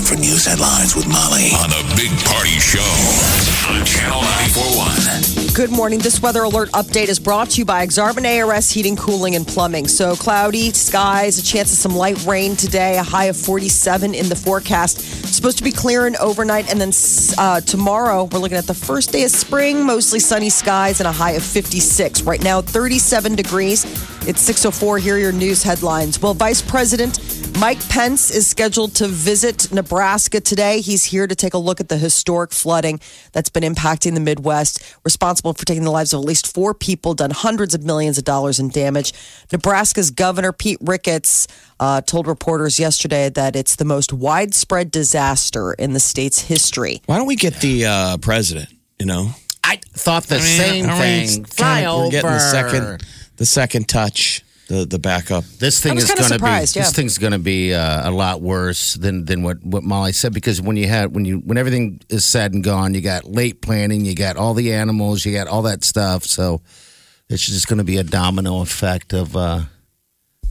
It's now time for news headlines with Molly on the Big Party Show on Channel 941. Good morning. This weather alert update is brought to you by Exarban ARS Heating, Cooling, and Plumbing. So cloudy skies, a chance of some light rain today, a high of 47 in the forecast. Supposed to be clearing overnight, and then uh, tomorrow we're looking at the first day of spring, mostly sunny skies, and a high of 56. Right now, 37 degrees. It's 6:04. Here are your news headlines. Well, Vice President Mike Pence is scheduled to visit Nebraska today. He's here to take a look at the historic flooding that's been impacting the Midwest, responsible for taking the lives of at least four people, done hundreds of millions of dollars in damage. Nebraska's Governor Pete Ricketts uh, told reporters yesterday that it's the most widespread disaster in the state's history. Why don't we get the uh, president? You know, I thought the I mean, same I mean, thing. it's Fly kinda- we're getting the second, the second touch, the the backup. This thing is going to be yeah. this thing's going to be uh, a lot worse than than what what Molly said because when you had when you when everything is said and gone, you got late planning, you got all the animals, you got all that stuff. So it's just going to be a domino effect of uh,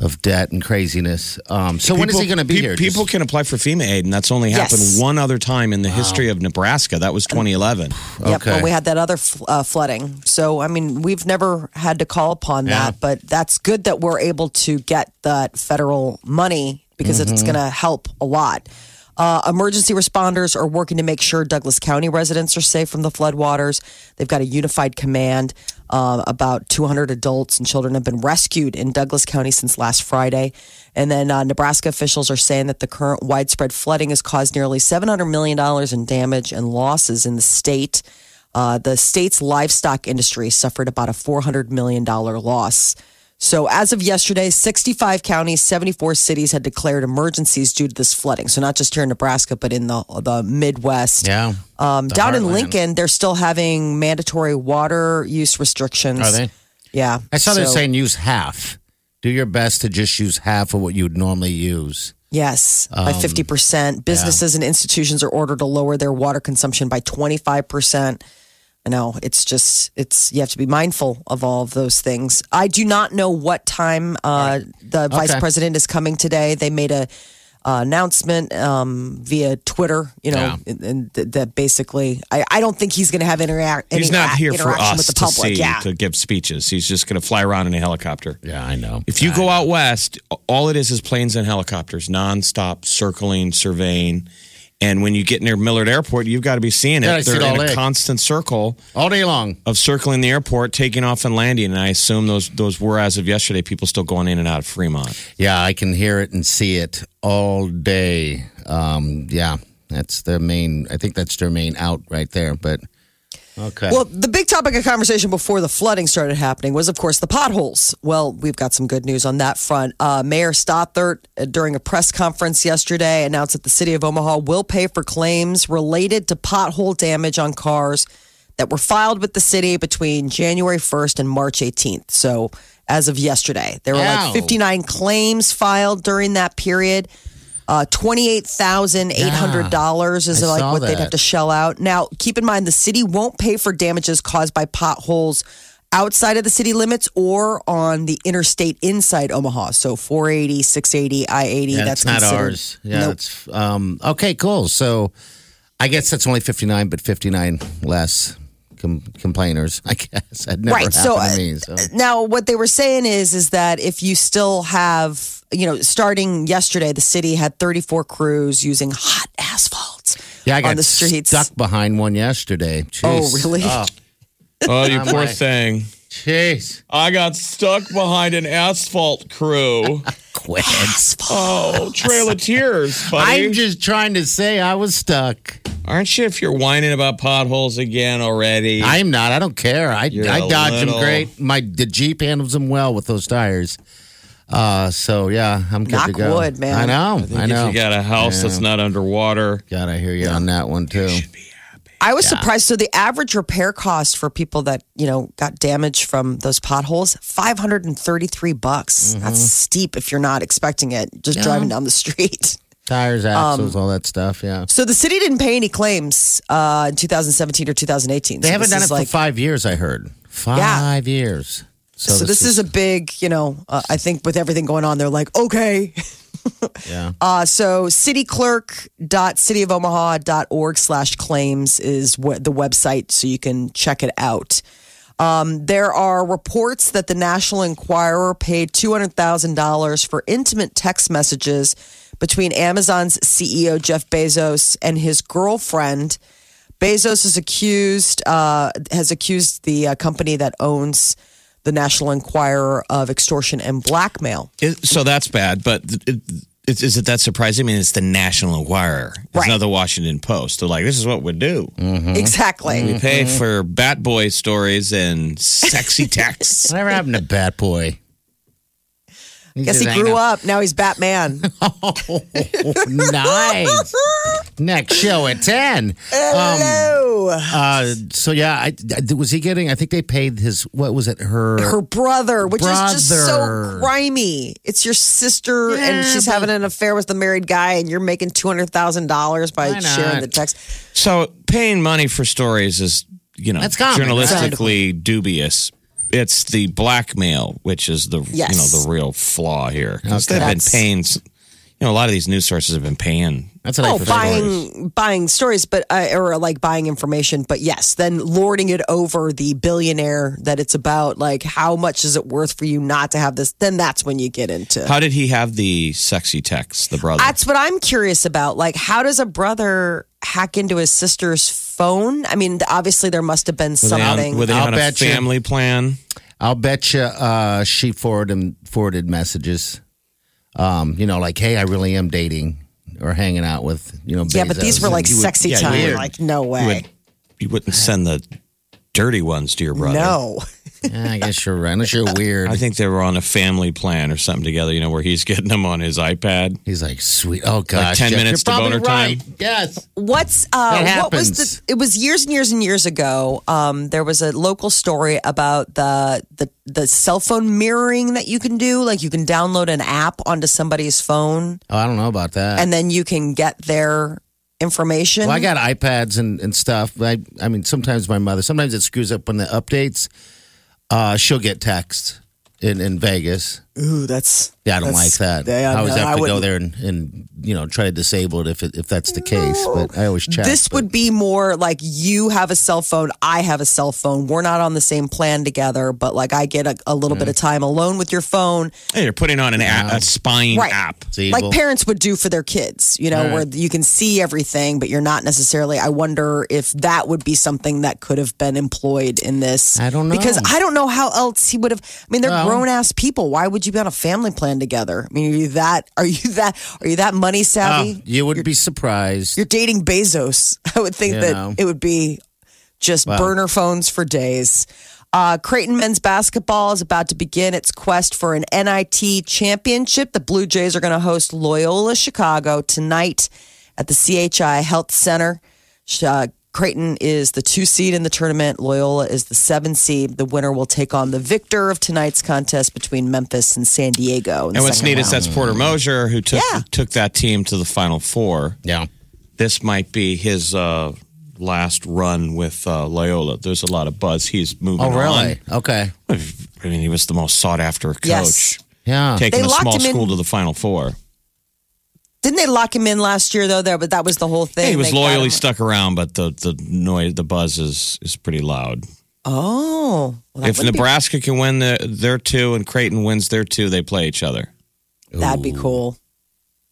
of debt and craziness. Um, so when is he going to be pe- here? People Just- can apply for FEMA aid, and that's only happened Yes. one other time in the history of Nebraska. That was 2011. Yep, Okay. when we had that other f- uh, flooding. So, I mean, we've never had to call upon Yeah. that, but that's good that we're able to get that federal money because it's going to help a lot. Uh, emergency responders are working to make sure Douglas County residents are safe from the floodwaters. They've got a unified command. Uh, about 200 adults and children have been rescued in Douglas County since last Friday. And then uh, Nebraska officials are saying that the current widespread flooding has caused nearly $700 million in damage and losses in the state. Uh, the state's livestock industry suffered about a $400 million loss. So, as of yesterday, 65 counties, 74 cities had declared emergencies due to this flooding. So, not just here in Nebraska, but in the, the Midwest. yeah. Um, The down in. Lincoln, they're still having mandatory water use restrictions. Are they? Yeah. I saw they're saying use half. Do your best to just use half of what you would normally use. Yes, by Um, 50%. Businesses and institutions are ordered to lower their water consumption by 25%. I know it's just, it's, you have to be mindful of all of those things. I do not know what time uh, the vice president is coming today. They made a, uh, announcement um, via Twitter, you know, Yeah. and, and th- that basically, I, I don't think he's going to have interact. He's not here for us to public. see yeah, to give speeches. He's just going to fly around in a helicopter. Yeah, I know. If you go out west, all it is is planes and helicopters, nonstop circling, surveying. And when you get near Millard Airport, you've got to be seeing it. Yeah, They're it in a day. constant circle all day long. of circling the airport, taking off and landing. And I assume those those were as of yesterday, people still going in and out of Fremont. Yeah, I can hear it and see it all day. Um, yeah, that's their main. I think that's their main out right there. But okay, Well, the big topic of conversation before the flooding started happening was, of course, the potholes. Well, we've got some good news on that front. Uh, Mayor Stothert, uh, during a press conference yesterday, announced that the city of Omaha will pay for claims related to pothole damage on cars that were filed with the city between January 1st and March 18th. So, as of yesterday, there were Ow. like 59 claims filed during that period. Uh, $28,800 is I like what they'd have to shell out. Now, keep in mind, the city won't pay for damages caused by potholes outside of the city limits or on the interstate inside Omaha. So 480, 680, I 80. yeah, that's not considered- ours. Yeah, Nope. it's um, okay. Cool. So I guess that's only fifty nine, but fifty nine less com- complainers. I guess that never right. So, to uh, me. So now what they were saying is is that if you still have, you know, starting yesterday, the city had 34 crews using hot asphalt yeah, I got on the streets. stuck behind one yesterday. Oh, really? Oh, Oh, you poor thing. jeez. I got stuck behind an asphalt crew. Quit. Oh, trail of tears, buddy. I'm just trying to say I was stuck. Aren't you if you're whining about potholes again already? I'm not. I don't care. I You're I a dodge little- them great. My the Jeep handles them well with those tires. Uh, so yeah, I'm good Knock to go. wood, man. I know. I, know. If you got a house that's not underwater, God, I hear you on that one too. I was surprised. So the average repair cost for people that you know got damage from those potholes five hundred and thirty three bucks. That's steep if you're not expecting it. Just driving down the street. Tires, axles, all that stuff. Yeah. So the city didn't pay any claims uh, in 2017 or 2018. They So haven't this done it is for five years. I heard five years. So, So this, is, a big, you know, uh, I think with everything going on, they're like, okay. yeah. Uh, so cityclerk.cityofomaha.org slash claims is what the website so you can check it out. Um, there are reports that the National Enquirer paid $200,000 for intimate text messages between Amazon's CEO Jeff Bezos and his girlfriend. Bezos is accused, uh, has accused the uh, company that owns the National Enquirer of extortion and blackmail. It- so that's bad. But it, it, is it that surprising? I mean, it's the National Enquirer. It's Right. not the Washington Post. They're like, this is what we do. Mm-hmm. Exactly. We pay mm-hmm. for Bat Boy stories and sexy texts. Whatever happened to Bat Boy? Guess he grew up. Now he's Batman. nice. Next show at ten. Hello. Uh, so yeah, I, I- was he getting? I think they paid his. What was it? Her. her brother, which is just so Brother. grimy. It's your sister, and she's but- having an affair with the married guy, and you're making two hundred thousand dollars by sharing the text. So paying money for stories is, you know, That's common, journalistically dubious. It's the blackmail, which is the Yes. you know the real flaw here. 'Cause Okay. They've been That's- paying. You know, a lot of these news sources have been paying. That's what Oh, prefer. buying buying stories, but uh, or like buying information, but yes, then lording it over the billionaire that it's about. Like, how much is it worth for you not to have this? Then that's when you get into. How did he have the sexy text, the brother? That's what I'm curious about. Like, how does a brother hack into his sister's phone? I mean, obviously there must have been Were they on, something. were they I'll on a bet you. family plan? I'll bet you uh, she forwarded forwarded messages. Um, you know, like, hey, I really am dating or hanging out with you know. yeah, but these were like You would- sexy yeah, time. would- Like, no You, way. would, you wouldn't send the dirty ones to your brother. No. Yeah, I guess you're right. Unless you're weird. I think they were on a family plan or something together, you know, where he's getting them on his iPad. He's like, sweet. Oh gosh, 10 Jeff, minutes you're to probably boner time. Yes. What's uh what was the it was years and years and years ago. Um there was a local story about the the the cell phone mirroring that you can do. Like you can download an app onto somebody's phone Oh, I don't know about that. and then you can get their information. Well, I got iPads and, and stuff. I I mean, sometimes my mother, sometimes it screws up when the updates. Uh, she'll get text in, in Vegas. Ooh, that's Yeah, I don't like that. Yeah, I always no, have to go there and, and you know try to disable it if it, if that's the case. But I always check. This but- would be more like you have a cell phone, I have a cell phone. We're not on the same plan together, but like I get a, a little bit of mm. time alone with your phone. Hey, you're putting on an app, a spying Right. app. Like parents would do for their kids, you know, where you can see everything, but you're not necessarily. I wonder if that would be something that could have been employed in this. I don't know. because I don't know how else he would have. I mean, they're Well- grown ass people. Why would you be on a family plan together? I mean, are you that? Are you that? Are you that money Oh, savvy? you would be surprised. You're dating Bezos. I would think You that know. it would be just Wow. burner phones for days. Uh, Creighton men's basketball is about to begin its quest for an NIT championship. The Blue Jays are going to host Loyola Chicago tonight at the CHI Health Center. Uh, Creighton is the two seed in the tournament. Loyola is the seven seed. The winner will take on the victor of tonight's contest between Memphis and San Diego. in And what's second neat is that's Porter Moser who took Yeah. took that team to the Final Four. yeah. This might be his uh, last run with uh, Loyola. There's a lot of buzz. He's moving Oh, really? on. Okay. I mean, he was the most sought after coach, Yes. Yeah. taking They a small him in- school to the Final Four. Didn't they lock him in last year though? There, but that was the whole thing. Hey, he was They got loyal. He him- stuck around, but the the noise, the buzz is is pretty loud. Oh, well, if would be- Nebraska can win the, their two and Creighton wins their two, they play each other. that'd be cool.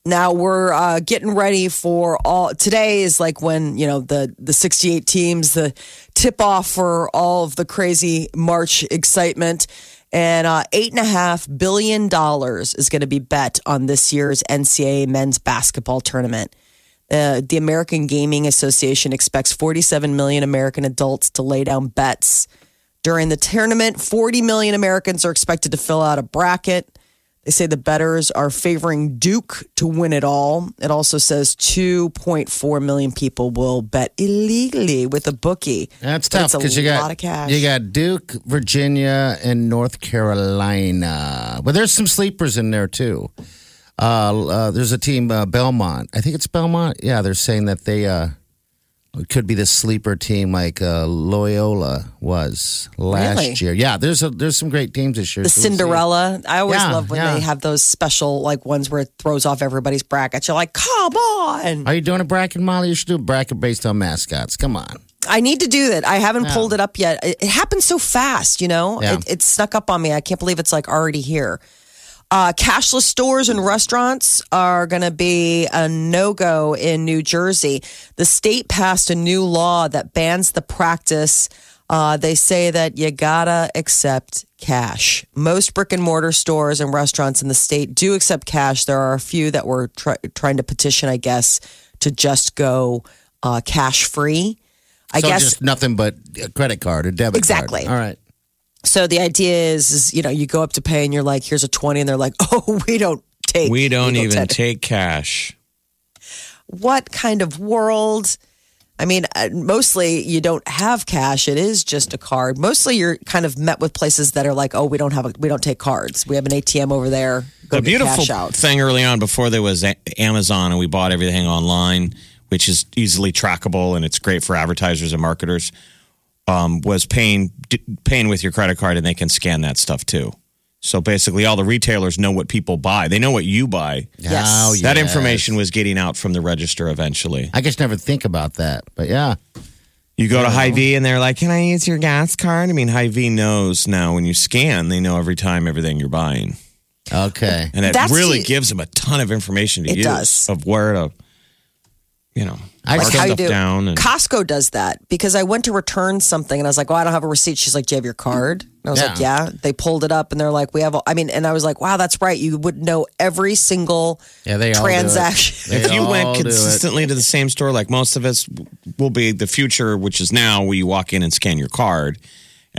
Now we're uh, getting ready for all. Today is like when you know the the 68 teams, the tip off for all of the crazy March excitement, and uh, eight and a half billion dollars is going to be bet on this year's NCAA men's basketball tournament. Uh, the American Gaming Association expects 47 million American adults to lay down bets during the tournament. 40 million Americans are expected to fill out a bracket. They say the betters are favoring Duke to win it all. It also says 2.4 million people will bet illegally with a bookie. That's But tough because you got lot of cash. you got Duke, Virginia, and North Carolina. But there's some sleepers in there too. Uh, uh, there's a team, uh, Belmont. I think it's Belmont. Yeah, they're saying that they uh, it could be the sleeper team like uh, Loyola was last Really? year. Yeah, there's a there's some great teams this year. the so we'll. Cinderella. I always Yeah, love when yeah. they have those special like ones where it throws off everybody's brackets. You're like, come on. Are you doing a bracket, Molly? You should do a bracket based on mascots. Come on. I need to do that. I haven't pulled it up yet. It, it happened so fast, you know? Yeah. It, it snuck up on me. I can't believe it's like already here. Uh, cashless stores and restaurants are going to be a no go in New Jersey. The state passed a new law that bans the practice. Uh, they say that you gotta accept cash. Most brick and mortar stores and restaurants in the state do accept cash. There are a few that were try- trying to petition, I guess, to just go uh, cash free. I so guess just nothing but a credit card or debit Exactly. card. All right. So. The idea is, is you know, you go up to pay and you're like, "Here's a 20 and they're like, "Oh, we don't take, We don't even tender." take cash. What kind of world? I mean, uh, mostly you don't have cash. It is just a card. Mostly you're kind of met with places that are like, "Oh, we don't have, a, we don't take cards. We have an ATM over there. Go the beautiful cash out." thing early on before there was Amazon and we bought everything online, which is easily trackable and it's great for advertisers and marketers, um, was paying paying with your credit card and they can scan that stuff too. So basically, all the retailers know what people buy. They know what you buy. Yes. Oh, That information was getting out from the register eventually. I just never think about that. But yeah. You go to Hy-Vee and they're like, "Can I use your gas card?" I mean, Hy-Vee knows now when you scan, they know every time everything you're buying. Okay. And it That's really the- gives them a ton of information to It use does. of where to, you know, I mark just- stuff down. And Costco does that because I went to return something and I was like, "Oh, I don't have a receipt." She's like, "Do you have your card?" And I was like, Yeah. "Yeah." They pulled it up and they're like, "We have." All, I mean, and I was like, "Wow, that's right. You would know every single Yeah, they all do it. transaction." They if you all went do it. consistently to the same store, like most of us will be the future, which is now where you walk in and scan your card.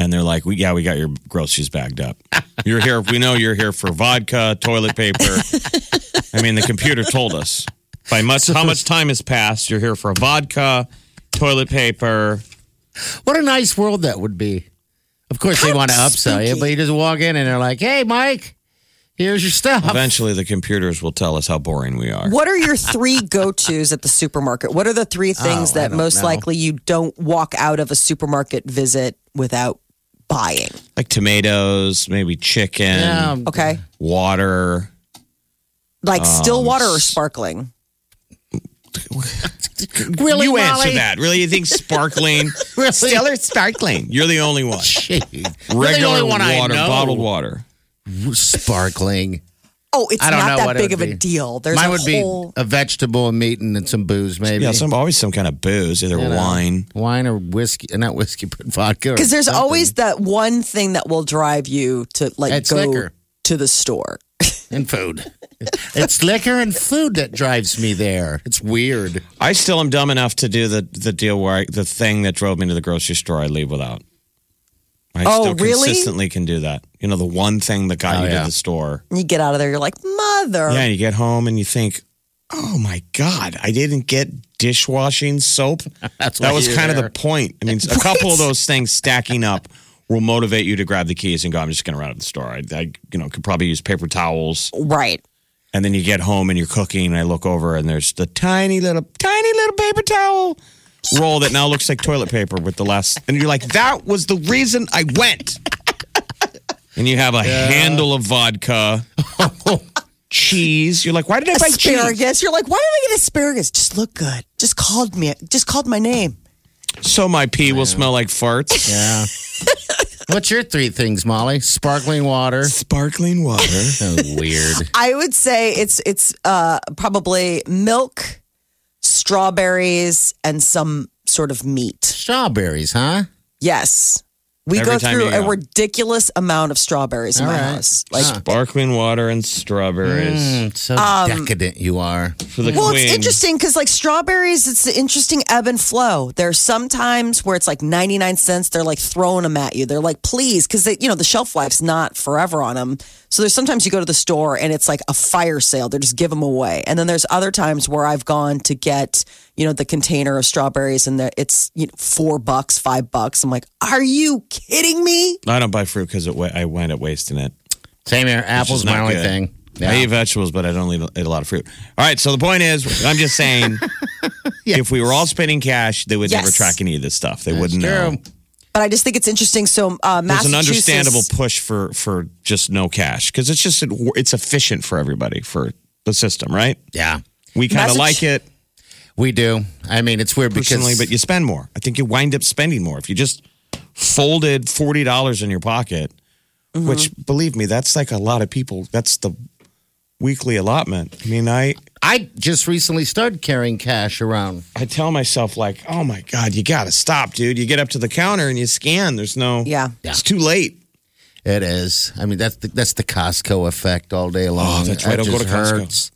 And they're like, we, yeah, we got your groceries bagged up. You're here. We know you're here for vodka, toilet paper. I mean, the computer told us by much how much time has passed. You're here for vodka, toilet paper. What a nice world that would be. Of course, they want to upsell you, but you just walk in and they're like, hey, Mike, here's your stuff. Eventually, the computers will tell us how boring we are. What are your three go tos at the supermarket? What are the three things Oh, that most know. likely you don't walk out of a supermarket visit without buying? Like tomatoes, maybe chicken, Yeah. Okay. water. Like still Um, water or sparkling? Really, you Molly? answer that. Really, you think sparkling? Really? Still or sparkling? You're the only one. Jeez. You're the Regular only one I water, know. bottled water. Sparkling. Oh, it's I don't not know that what it big would of a deal. There's Mine a would be a vegetable, a meat, and then some booze, maybe. Yeah, some always some kind of booze, either You know, wine. Wine or whiskey. Uh, not whiskey, but vodka. Because there's something. always that one thing that will drive you to like It's go liquor. to the store. And food. it's liquor and food that drives me there. It's weird. I still am dumb enough to do the the deal where I, the thing that drove me to the grocery store I leave without. I Oh, still really? consistently can do that. You know, the one thing that got Oh, you yeah. to the store. And you get out of there, you're like, mother. Yeah, you get home and you think, "Oh my god, I didn't get dishwashing soap." That's that was you're kind of the point. I mean, a couple of those things stacking up will motivate you to grab the keys and go. I'm just going to run out of the store. I, I, you know, could probably use paper towels. Right. And then you get home and you're cooking, and I look over and there's the tiny little, tiny little paper towel roll that now looks like toilet paper with the last. And you're like, that was the reason I went. and you have a handle of vodka, cheese. You're like, why did I buy cheese? Asparagus. You're like, why did I get asparagus? Just look good. Just called me. Just called my name. So my pee will smell like farts. Yeah. What's your three things, Molly? Sparkling water. Sparkling water. Weird. I would say it's it's uh, probably milk, strawberries, and some sort of meat. Strawberries, huh? Yes. We Every go through a go. ridiculous amount of strawberries in All my right. house. Like Sparkling water and strawberries Mm, so decadent you are. for the Well, queen. it's interesting because like strawberries, it's an interesting ebb and flow. There's some times where it's like 99 cents. They're like throwing them at you. They're like, please, because you know the shelf life's not forever on them. So there's sometimes you go to the store and it's like a fire sale. They just give them away. And then there's other times where I've gone to get, you know, the container of strawberries and the, it's you know, four bucks, five bucks. I'm like, are you kidding me? I don't buy fruit because I wind up wasting it. Same here. Apple's my only good. thing. Yeah. I eat vegetables, but I don't eat eat a lot of fruit. All right. So the point is, I'm just saying, if we were all spending cash, they would never track any of this stuff. They That's wouldn't know. True. But I just think it's interesting. So uh, There's an understandable push for for just no cash because it's just it's efficient for everybody for the system, right? Yeah, We kind of like it we do. I mean, it's weird personally, because but you spend more. I think you wind up spending more if you just folded forty dollars in your pocket. Mm-hmm. Which, believe me, that's like a lot of people. That's the weekly allotment. I mean, I I just recently started carrying cash around. I tell myself like, oh my god, you got to stop, dude. You get up to the counter and you scan. There's no, Yeah. it's too late. It is. I mean, that's the, that's the Costco effect all day oh, long. Oh, that's right. It I'll go to just Costco. hurts.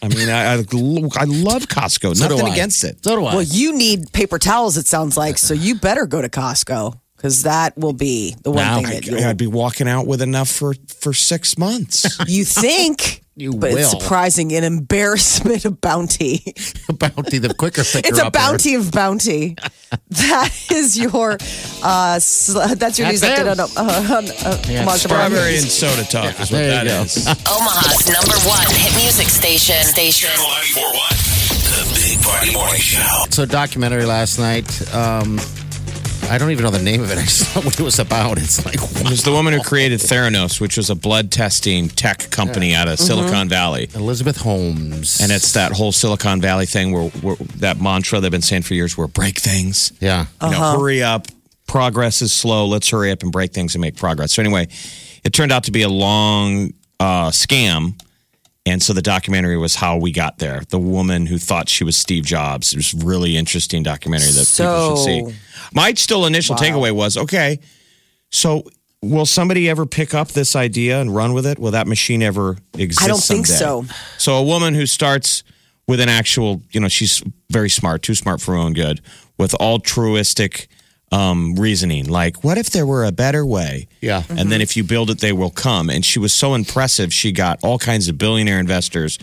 I mean, I I, I love Costco. So do Nothing I. against it. So do I. Well, you need paper towels, it sounds like. So you better go to Costco because that will be the one Now- thing I, that you'll I'd be walking out with enough for for six months. You think, You but it's surprising an embarrassment of bounty. bounty, the quicker picker It's a bounty of bounty. That is your, uh, sl- that's your That's news update on, uh, on uh, Yeah, March of our Strawberry and soda talk is what there that you go. is. Omaha's number one hit music station. Station. Channel 94.1. The Big Party Morning Show. So, documentary last night. Um, I don't even know the name of it. I just know what it was about. It's like, It was the woman who created Theranos, which was a blood testing tech company out of Silicon Valley. Elizabeth Holmes. And it's that whole Silicon Valley thing where, where that mantra they've been saying for years where break things. yeah. You know, hurry up. Progress is slow. Let's hurry up and break things and make progress. So anyway, it turned out to be a long uh, scam. And so the documentary was how we got there. The woman who thought she was Steve Jobs. It was a really interesting documentary that people should see. My still initial takeaway was okay, so will somebody ever pick up this idea and run with it? Will that machine ever exist? I don't think someday? so. So a woman who starts with an actual, you know, she's very smart, too smart for her own good, with altruistic um, reasoning. Like, what if there were a better way? Yeah. And then if you build it, they will come. And she was so impressive, she got all kinds of billionaire investors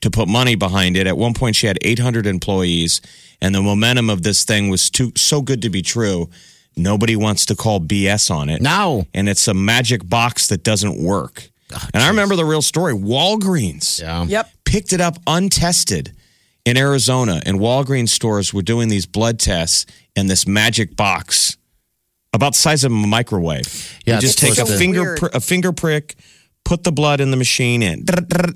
to put money behind it. At one point, she had 800 employees, and the momentum of this thing was too so good to be true. Nobody wants to call BS on it. No. And it's a magic box that doesn't work. and I remember the real story. Walgreens Yeah. Yep. picked it up untested in Arizona, and Walgreens stores were doing these blood tests in this magic box about the size of a microwave. Yeah, you just take a finger pr- a finger prick, put the blood in the machine, and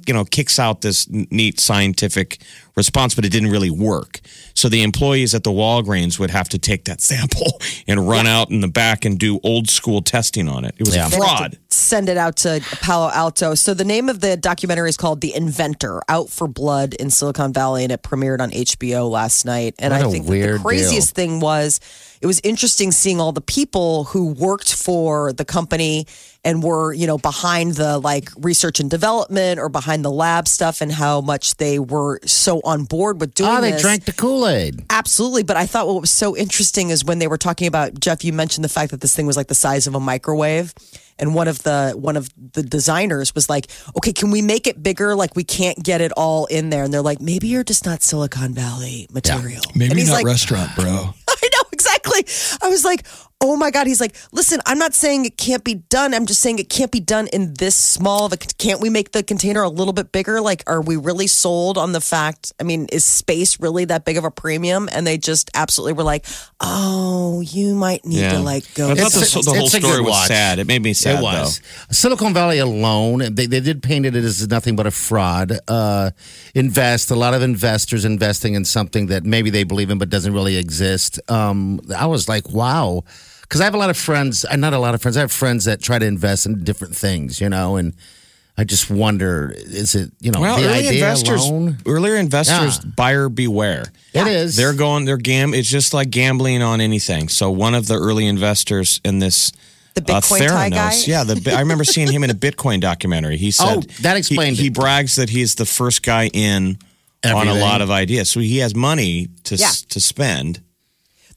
you know kicks out this neat scientific response, but it didn't really work. So the employees at the Walgreens would have to take that sample and run out in the back and do old school testing on it. It was Yeah. a They fraud. Send it out to Palo Alto. So the name of the documentary is called The Inventor: Out for Blood in Silicon Valley, and it premiered on HBO last night. And What I a think the craziest thing was it was interesting seeing all the people who worked for the company and were you know behind the like research and development or behind the lab stuff and how much they were so on board with doing Oh, they this. drank the Kool Aid. Absolutely, but I thought what was so interesting is when they were talking about Jeff. You mentioned the fact that this thing was like the size of a microwave, and one of the one of the designers was like, "Okay, can we make it bigger? Like we can't get it all in there." And they're like, "Maybe you're just not Silicon Valley material." Maybe not like, restaurant, bro. I know exactly. I was like, oh my God. He's like, listen, I'm not saying it can't be done. I'm just saying it can't be done in this small of a, can't we make the container a little bit bigger? Like, are we really sold on the fact? I mean, is space really that big of a premium? And they just absolutely were like, oh, you might need to like go. I thought It's the, a- the whole it's a good story was watch. sad. It made me sad it was. Silicon Valley alone, they, they did paint it as nothing but a fraud. Uh, invest, a lot of investors investing in something that maybe they believe in but doesn't really exist. Um, I was like, wow. Because I have a lot of friends, uh, not a lot of friends, I have friends that try to invest in different things, you know, and I just wonder, is it, you know, Well, the early idea investors, alone? earlier investors, Yeah. buyer beware. It is. They're going, they're gam. It's just like gambling on anything. So one of the early investors in this. The Bitcoin uh, Thai guy? Yeah. The, I remember seeing him in a Bitcoin documentary. He said, Oh, that he- explained He, it. brags that he's the first guy in on a lot of ideas, so he has money to s Yeah. to spend.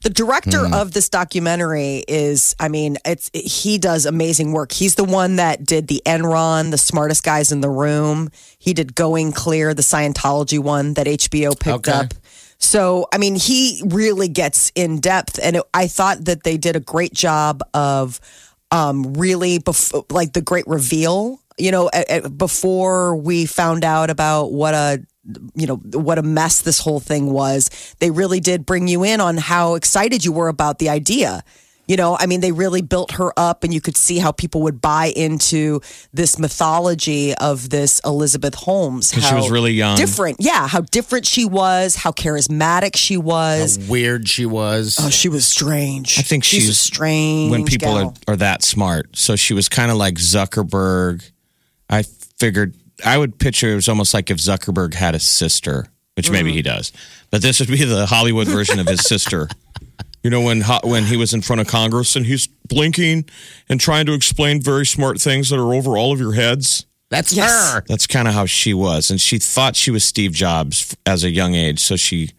The director Hmm. of this documentary is, I mean, it's he does amazing work. He's the one that did the Enron, the smartest guys in the room. He did Going Clear, the Scientology one that HBO picked Okay. up. So, I mean, he really gets in depth, and it, I thought that they did a great job of um, really bef- like the great reveal. You know, before we found out about what a you know what a mess this whole thing was, they really did bring you in on how excited you were about the idea. You know, I mean, they really built her up, and you could see how people would buy into this mythology of this Elizabeth Holmes. 'Cause she was really young. different. Yeah, how different she was, how charismatic she was. How weird she was. Oh, she was strange. I think she's, a she's- strange. when people gal. are, are that smart. So she was kind of like Zuckerberg. I figured I would picture it was almost like if Zuckerberg had a sister, which maybe he mm-hmm. does, but this would be the Hollywood version of his sister. You know, when ho- when he was in front of Congress and he's blinking and trying to explain very smart things that are over all of your heads. That's Yes. her. That's kind of how she was, and she thought she was Steve Jobs f- as a young age. So she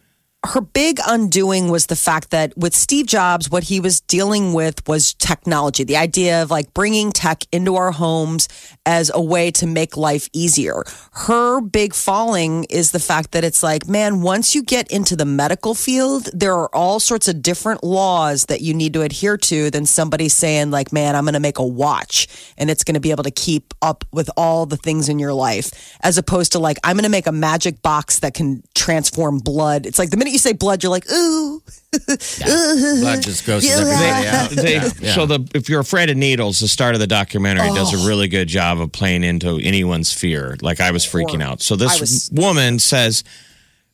her big undoing was the fact that with Steve Jobs, what he was dealing with was technology, the idea of like bringing tech into our homes as a way to make life easier. Her big falling is the fact that it's like, man, once you get into the medical field, there are all sorts of different laws that you need to adhere to than somebody saying, like, man, I'm going to make a watch and it's going to be able to keep up with all the things in your life, as opposed to like, I'm going to make a magic box that can transform blood. It's like the minute you say blood, you're like, ooh. Blood just grosses Yeah. everybody out. They, Yeah, yeah. So the if you're afraid of needles, the start of the documentary does Oh. a really good job of playing into anyone's fear. Like I was freaking out. So this was- woman says,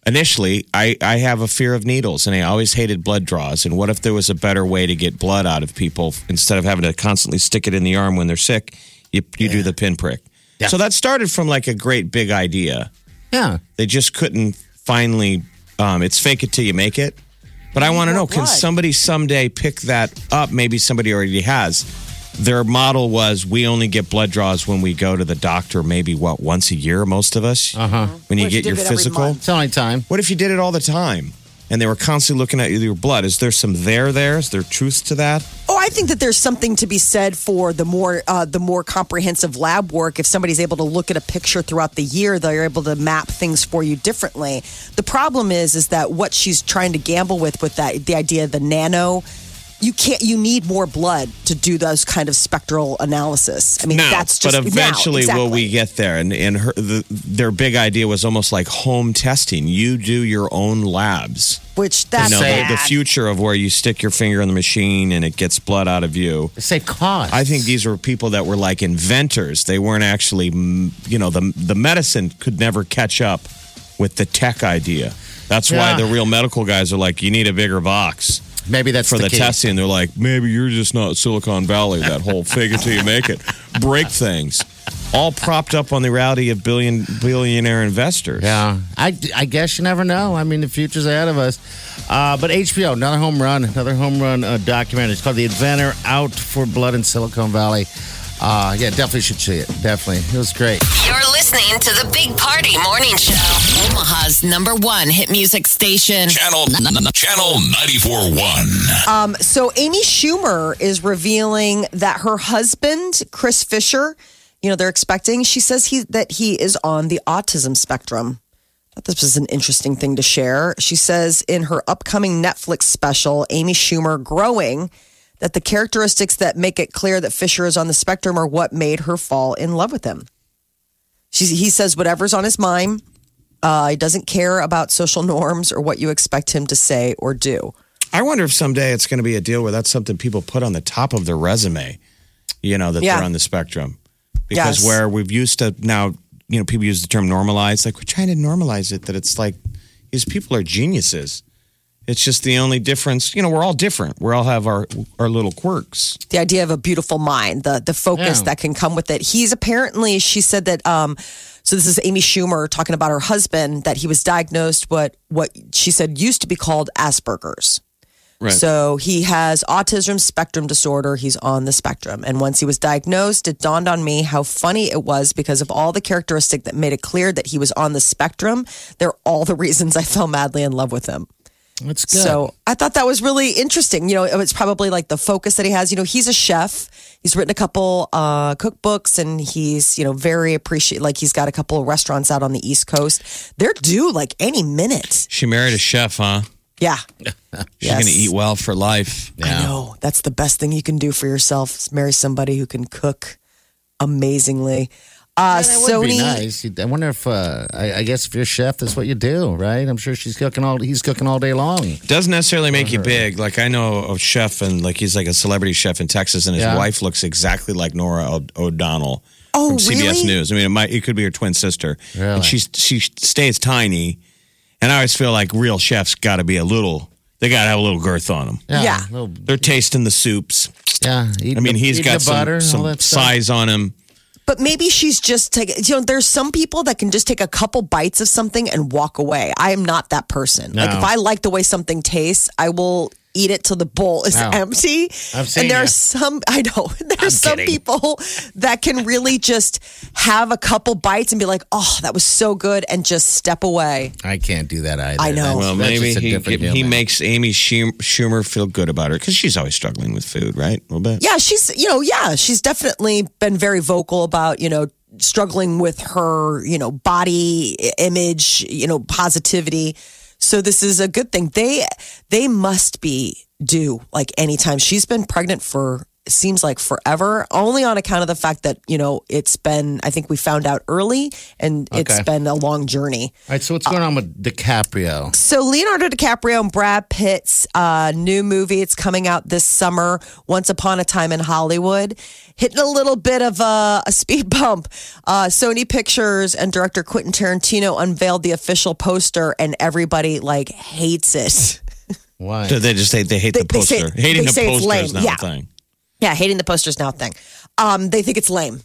initially, I I have a fear of needles, and I always hated blood draws. And what if there was a better way to get blood out of people instead of having to constantly stick it in the arm when they're sick? You you do the pinprick. Yeah. So that started from like a great big idea. yeah. They just couldn't finally. Um, it's fake it till you make it. But I want to know: Can blood. somebody someday pick that up? Maybe somebody already has. Their model was: we only get blood draws when we go to the doctor. Maybe what once a year, most of us. Uh huh. When you What you get your did it every physical. month? It's only time. What if you did it all the time? And they were constantly looking at your blood. Is there some there there? Is there truth to that? Oh, I think that there's something to be said for the more uh, the more comprehensive lab work. If somebody's able to look at a picture throughout the year, they're able to map things for you differently. The problem is, is that what she's trying to gamble with, with that the idea of the nano. You can't. You need more blood to do those kind of spectral analysis. I mean, No, that's just but eventually now, will we get there? And and her, the, their big idea was almost like home testing. You do your own labs. Which that's you know, the, the future of where you stick your finger in the machine and it gets blood out of you. They save costs. I think these were people that were like inventors. They weren't actually, you know, the the medicine could never catch up with the tech idea. That's why the real medical guys are like, you need a bigger box maybe that's for the, key. testing. They're like, maybe you're just not Silicon Valley. That whole it till you make it, break things, all propped up on the reality of billion billionaire investors. Yeah, I, I guess you never know. I mean, the future's ahead of us. Uh, but HBO, another home run, another home run uh, documentary. It's called The Inventor Out for Blood in Silicon Valley. Uh, yeah, definitely should see it. Definitely. It was great. You're listening to the Big Party Morning Show. Omaha's number one hit music station. Channel Channel 94.1. Um, so Amy Schumer is revealing that her husband, Chris Fischer, you know, they're expecting. She says he that he is on the autism spectrum. Thought this was an interesting thing to share. She says in her upcoming Netflix special, Amy Schumer growing, that the characteristics that make it clear that Fischer is on the spectrum are what made her fall in love with him. She, he says whatever's on his mind. Uh, he doesn't care about social norms or what you expect him to say or do. I wonder if someday it's going to be a deal where that's something people put on the top of their resume, you know, that Yeah. they're on the spectrum. Because Yes. where we've used to now, you know, people use the term normalize, like we're trying to normalize it, that it's like these people are geniuses. It's just the only difference, you know, we're all different. We all have our our little quirks. the idea of a beautiful mind, the the focus Yeah. that can come with it. He's apparently, she said that. Um, so this is Amy Schumer talking about her husband that he was diagnosed what what she said used to be called Asperger's. Right. So he has autism spectrum disorder. He's on the spectrum. And once he was diagnosed, it dawned on me how funny it was because of all the characteristic that made it clear that he was on the spectrum. They're all the reasons I fell madly in love with him. That's good. So I thought that was really interesting. You know, it's probably like the focus that he has. You know, he's a chef. He's written a couple uh, cookbooks, and he's you know very appreciate. Like he's got a couple of restaurants out on the East Coast. They're due like any minute. She married a chef, huh? Yeah, She's going to eat well for life. I know. That's the best thing you can do for yourself. Is marry somebody who can cook amazingly. Uh, that would be nice. I wonder if uh, I, I guess if you're a chef, that's what you do, right? I'm sure she's cooking all. He's cooking all day long. Doesn't necessarily make you big. Like I know a chef, and like he's like a celebrity chef in Texas, and his Yeah. wife looks exactly like Norah O- O'Donnell Oh, from CBS really? News. I mean, it might it could be her twin sister, Really? and she's she stays tiny. And I always feel like real chefs got to be a little. They got to have a little girth on them. Yeah. little- They're tasting the soups. yeah. I mean, he's got the butter, some, all some stuff. size on him. But maybe she's just taking, you know, there's some people that can just take a couple bites of something and walk away. I am not that person. Like if I like the way something tastes, I will eat it till the bowl is No. empty. I've seen and there ya. are some, I know, there's some kidding. people that can really just have a couple bites and be like, oh, that was so good and just step away. I can't do that either. I know. That's- Well, that's maybe just a he different he makes Amy Schumer feel good about her because she's always struggling with food, right? A little bit. Yeah, she's, you know, yeah, she's definitely been very vocal about, you know, struggling with her, you know, body image, you know, positivity. So this is a good thing. They they must be due like anytime. She's been pregnant for seems like forever, only on account of the fact that, you know, it's been I think we found out early and it's been a long journey. All right, so what's going on with DiCaprio? So Leonardo DiCaprio and Brad Pitt's uh, new movie, it's coming out this summer, Once Upon a Time in Hollywood, hitting a little bit of a, a speed bump. Uh, Sony Pictures and director Quentin Tarantino unveiled the official poster, and everybody like hates it. Why? So they just say they hate They- the they say- poster. Hating they the say it's poster is lame. not Yeah. a thing. Yeah, hating the poster's now thing. Um, they think it's lame.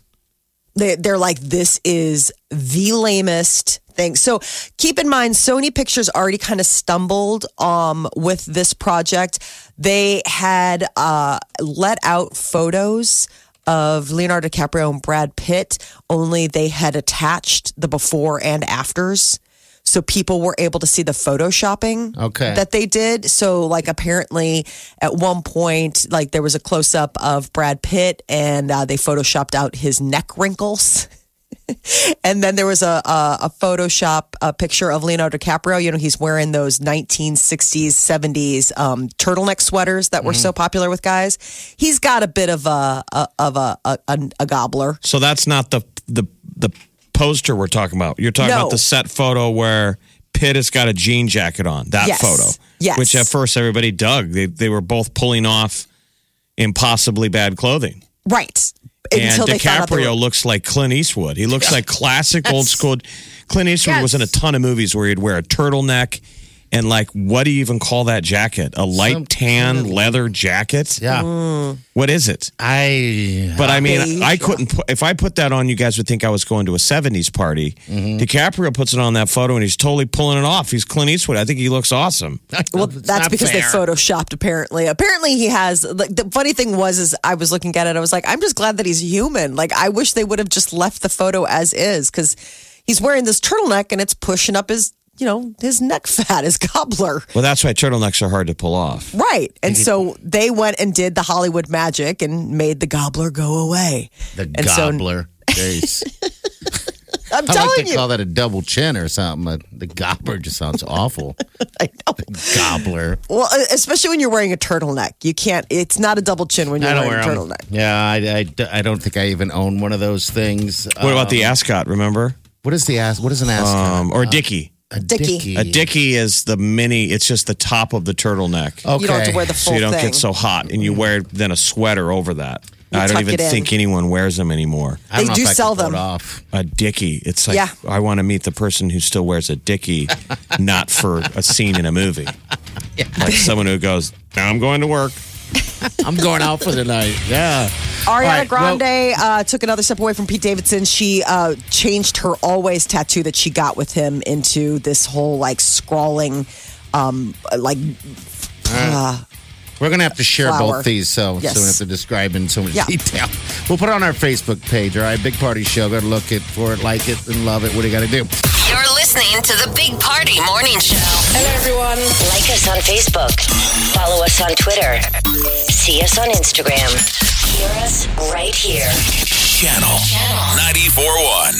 They, they're like, this is the lamest thing. So keep in mind, Sony Pictures already kind of stumbled um, with this project. They had uh, let out photos of Leonardo DiCaprio and Brad Pitt, only they had attached the before and afters. So people were able to see the photoshopping Okay. that they did. So, like, apparently, at one point, like, there was a close up of Brad Pitt and uh, they photoshopped out his neck wrinkles. and then there was a, a, a Photoshop a picture of Leonardo DiCaprio. You know, he's wearing those 1960s, 70s um, turtleneck sweaters that were so popular with guys. He's got a bit of a, a of a, a, a, a gobbler. So that's not the the the poster we're talking about. You're talking No. about the set photo where Pitt has got a jean jacket on. That Yes. photo. Yes. Which at first everybody dug. They they were both pulling off impossibly bad clothing. Right. And Until they found out they DiCaprio looks like Clint Eastwood. He looks like classic old school. Clint Eastwood was in a ton of movies where he'd wear a turtleneck and like what do you even call that jacket? A light Some tan kind of- leather jacket? yeah. What is it? I. But I mean, Beige. I couldn't put, if I put that on, you guys would think I was going to a 70s party. Mm-hmm. DiCaprio puts it on that photo and he's totally pulling it off. He's Clint Eastwood. I think he looks awesome. Well, that's because fair. they photoshopped. Apparently, apparently he has. Like the funny thing was, is I was looking at it. I was like, I'm just glad that he's human. Like I wish they would have just left the photo as is because he's wearing this turtleneck and it's pushing up his, you know, his neck fat, his gobbler. Well, that's why turtlenecks are hard to pull off. Right. And so they went and did the Hollywood magic and made the gobbler go away. The And gobbler. Jeez. I'm I telling like to you. call that a double chin or something. The gobbler just sounds awful. I know. Gobbler. Well, e, especially when you're wearing a turtleneck, you can't. It's not a double chin when you're I don't wearing wear a 'em. turtleneck. Yeah, I, I, I don't think I even own one of those things. What about the um, ascot, remember? What is the ass? What is an ascot? Um, or uh, Dickie. A Dickie. A Dickie is the mini, it's just the top of the turtleneck. Okay. You don't have to wear the so you don't thing. get so hot and you wear then a sweater over that. You I don't tuck even it in. think anyone wears them anymore. I don't They know do if I sell can pull them. Off. A Dickie. It's like Yeah. I want to meet the person who still wears a Dickie, not for a scene in a movie. Like someone who goes, now I'm going to work. I'm going out for the night. Yeah. Ariana right, well- Grande uh, took another step away from Pete Davidson. She uh, changed her always tattoo that she got with him into this whole like scrawling, um, like. Uh, we're going to have to share flour. both these, so, yes. so we have to describe in so much yeah. detail. We'll put it on our Facebook page, all right? Big Party Show. Go to look it for it, like it, and love it. What do you got to do? You're listening to the Big Party Morning Show. Hello, everyone. Like us on Facebook. Follow us on Twitter. See us on Instagram. Hear us right here. Channel, Channel. 94.1.